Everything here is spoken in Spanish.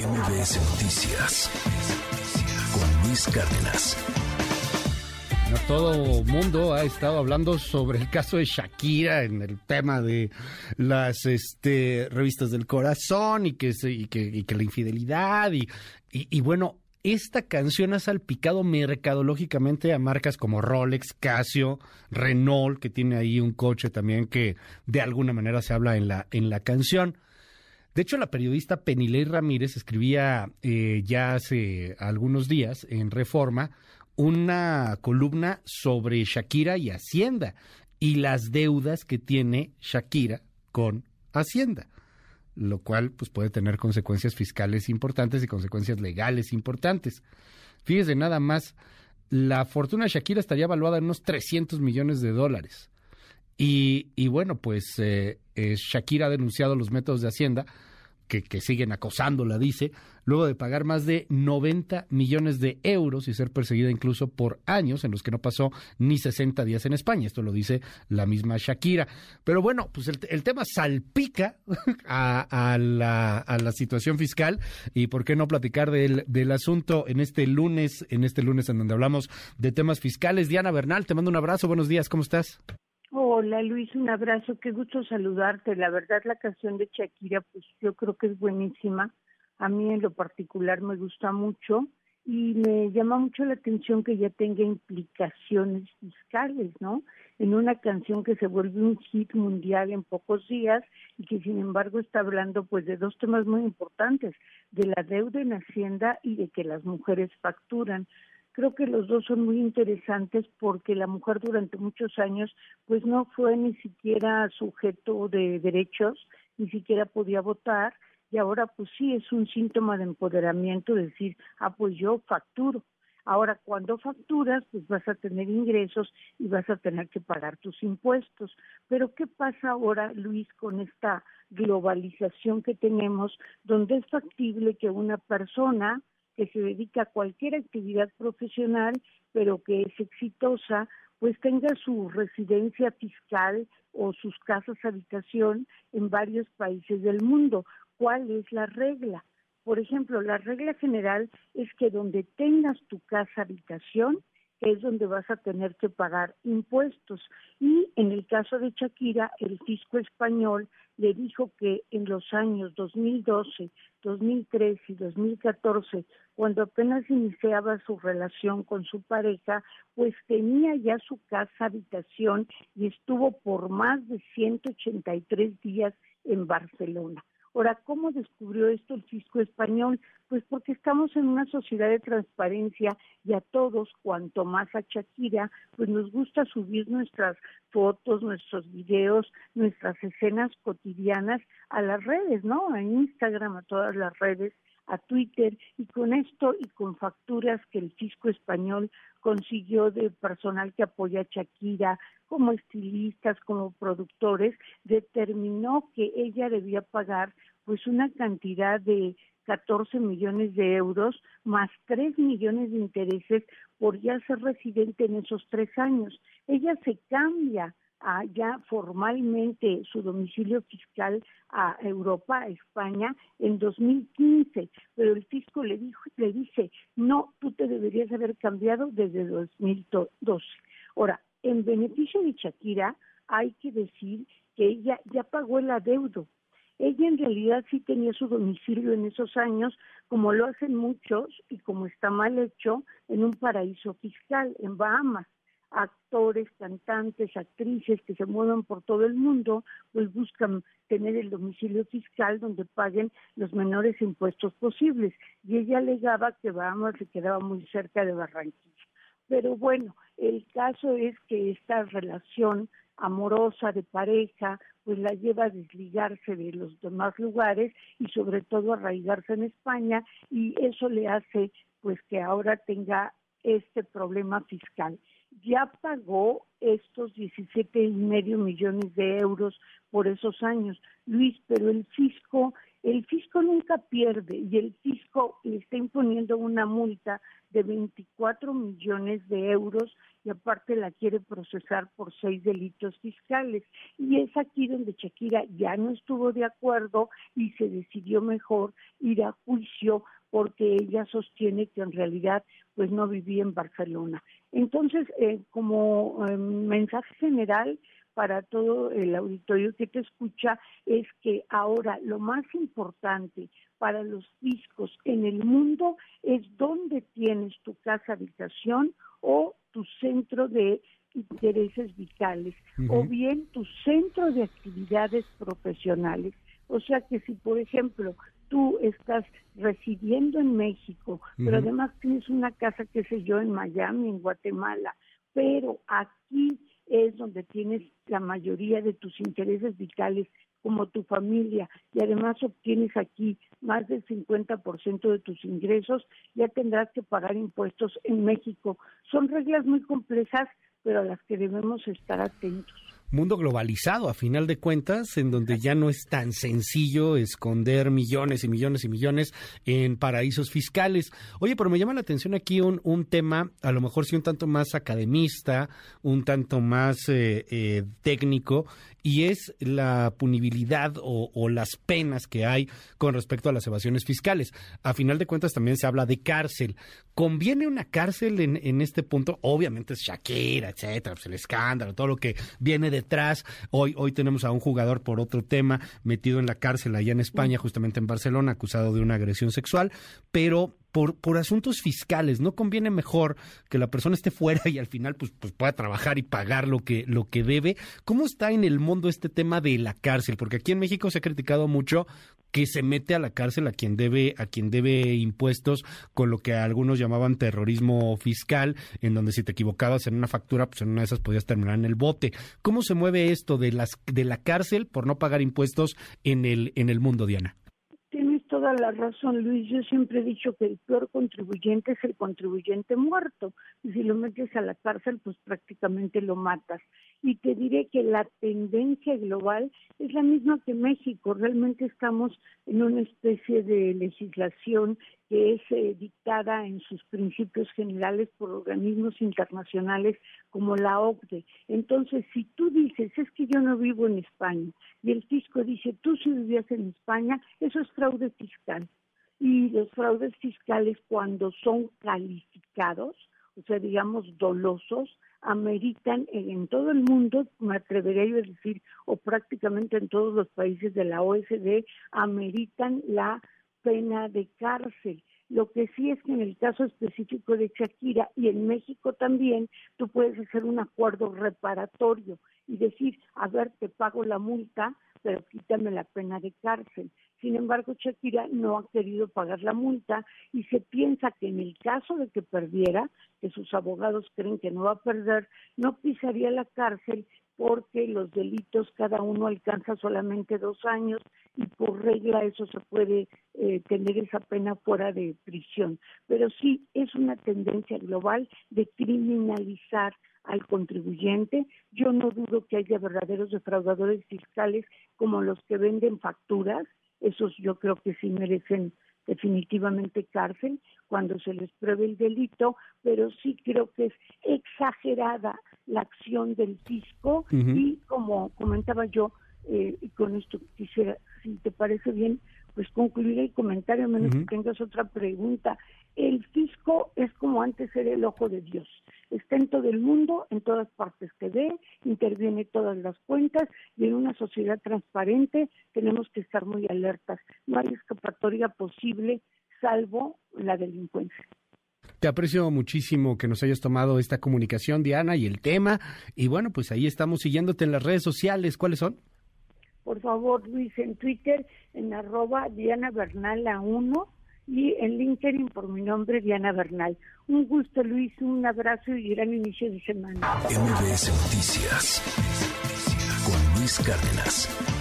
MBS Noticias con Luis Cárdenas. todo mundo ha estado hablando sobre el caso de Shakira en el tema de las este, revistas del corazón y que, y que, la infidelidad y, y bueno, esta canción ha salpicado mercadológicamente a marcas como Rolex, Casio, Renault, que tiene ahí un coche también que de alguna manera se habla en la, en la canción. De hecho, la periodista Penilei Ramírez escribía eh, ya hace algunos días en Reforma una columna sobre Shakira y Hacienda y las deudas que tiene Shakira con Hacienda lo cual pues puede tener consecuencias fiscales importantes y consecuencias legales importantes. Fíjese nada más, la fortuna de Shakira estaría evaluada en unos 300 millones de dólares. Y, y bueno, pues eh, eh, Shakira ha denunciado los métodos de Hacienda que, siguen acosándola, dice, luego de pagar más de 90 millones de euros y ser perseguida incluso por años en los que no pasó ni 60 días en España. Esto lo dice la misma Shakira. Pero bueno, pues el, tema salpica a, la, situación fiscal y por qué no platicar del, del asunto en este lunes, en este lunes en donde hablamos de temas fiscales. Diana Bernal, te mando un abrazo, buenos días, ¿cómo estás? Hola Luis, un abrazo, qué gusto saludarte. La verdad la canción de Shakira, pues yo creo que es buenísima. A mí en lo particular me gusta mucho y me llama mucho la atención que ya tenga implicaciones fiscales, ¿no? En una canción que se vuelve un hit mundial en pocos días y que sin embargo está hablando pues de dos temas muy importantes, de la deuda en Hacienda y de que las mujeres facturan. Creo que los dos son muy interesantes porque la mujer durante muchos años pues no fue ni siquiera sujeto de derechos, ni siquiera podía votar y ahora pues sí es un síntoma de empoderamiento decir, ah pues yo facturo. Ahora, cuando facturas, pues vas a tener ingresos y vas a tener que pagar tus impuestos. Pero ¿qué pasa ahora, Luis, con esta globalización que tenemos, donde es factible que una persona que se dedica a cualquier actividad profesional, pero que es exitosa, pues tenga su residencia fiscal o sus casas habitación en varios países del mundo. ¿Cuál es la regla? Por ejemplo, la regla general es que donde tengas tu casa habitación, es donde vas a tener que pagar impuestos. Y en el caso de Shakira, el fisco español le dijo que en los años 2012, 2013 y 2014, cuando apenas iniciaba su relación con su pareja, pues tenía ya su casa habitación y estuvo por más de 183 días en Barcelona. Ahora, ¿cómo descubrió esto el fisco español? Pues porque estamos en una sociedad de transparencia y a todos, cuanto más a Shakira, pues nos gusta subir nuestras fotos, nuestros videos, nuestras escenas cotidianas a las redes, ¿no? A Instagram, a todas las redes a Twitter y con esto y con facturas que el fisco español consiguió de personal que apoya a Shakira, como estilistas, como productores, determinó que ella debía pagar pues una cantidad de 14 millones de euros más 3 millones de intereses por ya ser residente en esos tres años. Ella se cambia ya formalmente su domicilio fiscal a Europa, a España, en 2015, pero el fisco le dijo, le dice, no, tú te deberías haber cambiado desde 2012. Ahora, en beneficio de Shakira, hay que decir que ella ya pagó el adeudo. Ella en realidad sí tenía su domicilio en esos años, como lo hacen muchos y como está mal hecho, en un paraíso fiscal, en Bahamas actores, cantantes, actrices que se mueven por todo el mundo, pues buscan tener el domicilio fiscal donde paguen los menores impuestos posibles. Y ella alegaba que Bahamas se quedaba muy cerca de Barranquilla. Pero bueno, el caso es que esta relación amorosa de pareja, pues la lleva a desligarse de los demás lugares y sobre todo a arraigarse en España y eso le hace pues que ahora tenga este problema fiscal ya pagó estos 17 y medio millones de euros por esos años, Luis, pero el fisco El fisco nunca pierde y el fisco le está imponiendo una multa de 24 millones de euros y aparte la quiere procesar por seis delitos fiscales. Y es aquí donde Shakira ya no estuvo de acuerdo y se decidió mejor ir a juicio porque ella sostiene que en realidad pues no vivía en Barcelona. Entonces, eh, como eh, mensaje general, para todo el auditorio que te escucha es que ahora lo más importante para los discos en el mundo es dónde tienes tu casa habitación o tu centro de intereses vitales o bien tu centro de actividades profesionales. O sea que si, por ejemplo, tú estás residiendo en México, pero además tienes una casa, qué sé yo, en Miami, en Guatemala, pero aquí es donde tienes la mayoría de tus intereses vitales como tu familia y además obtienes aquí más del 50% de tus ingresos, ya tendrás que pagar impuestos en México. Son reglas muy complejas, pero a las que debemos estar atentos mundo globalizado, a final de cuentas, en donde ya no es tan sencillo esconder millones y millones y millones en paraísos fiscales. Oye, pero me llama la atención aquí un, un tema, a lo mejor sí un tanto más academista, un tanto más eh, eh, técnico, y es la punibilidad o, o, las penas que hay con respecto a las evasiones fiscales. A final de cuentas también se habla de cárcel. ¿Conviene una cárcel en, en este punto? Obviamente es Shakira, etcétera, pues el escándalo, todo lo que viene detrás. Hoy, hoy tenemos a un jugador por otro tema metido en la cárcel allá en España, justamente en Barcelona, acusado de una agresión sexual, pero por, por asuntos fiscales, ¿no conviene mejor que la persona esté fuera y al final pues, pues pueda trabajar y pagar lo que, lo que debe? ¿Cómo está en el mundo este tema de la cárcel? Porque aquí en México se ha criticado mucho que se mete a la cárcel a quien debe, a quien debe impuestos con lo que algunos llamaban terrorismo fiscal, en donde si te equivocabas en una factura, pues en una de esas podías terminar en el bote. ¿Cómo se mueve esto de las de la cárcel por no pagar impuestos en el, en el mundo, Diana? Toda la razón, Luis. Yo siempre he dicho que el peor contribuyente es el contribuyente muerto. Y si lo metes a la cárcel, pues prácticamente lo matas. Y te diré que la tendencia global es la misma que México. Realmente estamos en una especie de legislación que es eh, dictada en sus principios generales por organismos internacionales como la OCDE. Entonces, si tú dices, es que yo no vivo en España, y el fisco dice, tú sí vivías en España, eso es fraude fiscal. Y los fraudes fiscales, cuando son calificados, o sea, digamos, dolosos, ameritan en, todo el mundo, me atrevería a decir, o prácticamente en todos los países de la OSD, ameritan la pena de cárcel. Lo que sí es que en el caso específico de Shakira y en México también, tú puedes hacer un acuerdo reparatorio y decir, a ver, te pago la multa, pero quítame la pena de cárcel. Sin embargo, Shakira no ha querido pagar la multa y se piensa que en el caso de que perdiera, que sus abogados creen que no va a perder, no pisaría la cárcel porque los delitos cada uno alcanza solamente dos años y por regla eso se puede eh, tener esa pena fuera de prisión. Pero sí es una tendencia global de criminalizar al contribuyente. Yo no dudo que haya verdaderos defraudadores fiscales como los que venden facturas, esos yo creo que sí merecen definitivamente cárcel cuando se les pruebe el delito, pero sí creo que es exagerada la acción del fisco y como comentaba yo, eh, y con esto quisiera, si te parece bien, pues concluir el comentario, a menos que tengas otra pregunta. El fisco es como antes era el ojo de Dios. Está en todo el mundo, en todas partes que ve, interviene todas las cuentas y en una sociedad transparente tenemos que estar muy alertas. No hay escapatoria posible salvo la delincuencia. Te aprecio muchísimo que nos hayas tomado esta comunicación, Diana, y el tema. Y bueno, pues ahí estamos siguiéndote en las redes sociales. ¿Cuáles son? Por favor, Luis, en Twitter, en arroba Diana Bernal a 1 y en LinkedIn por mi nombre, Diana Bernal. Un gusto, Luis, un abrazo y gran inicio de semana. MBS Noticias con Luis Cárdenas.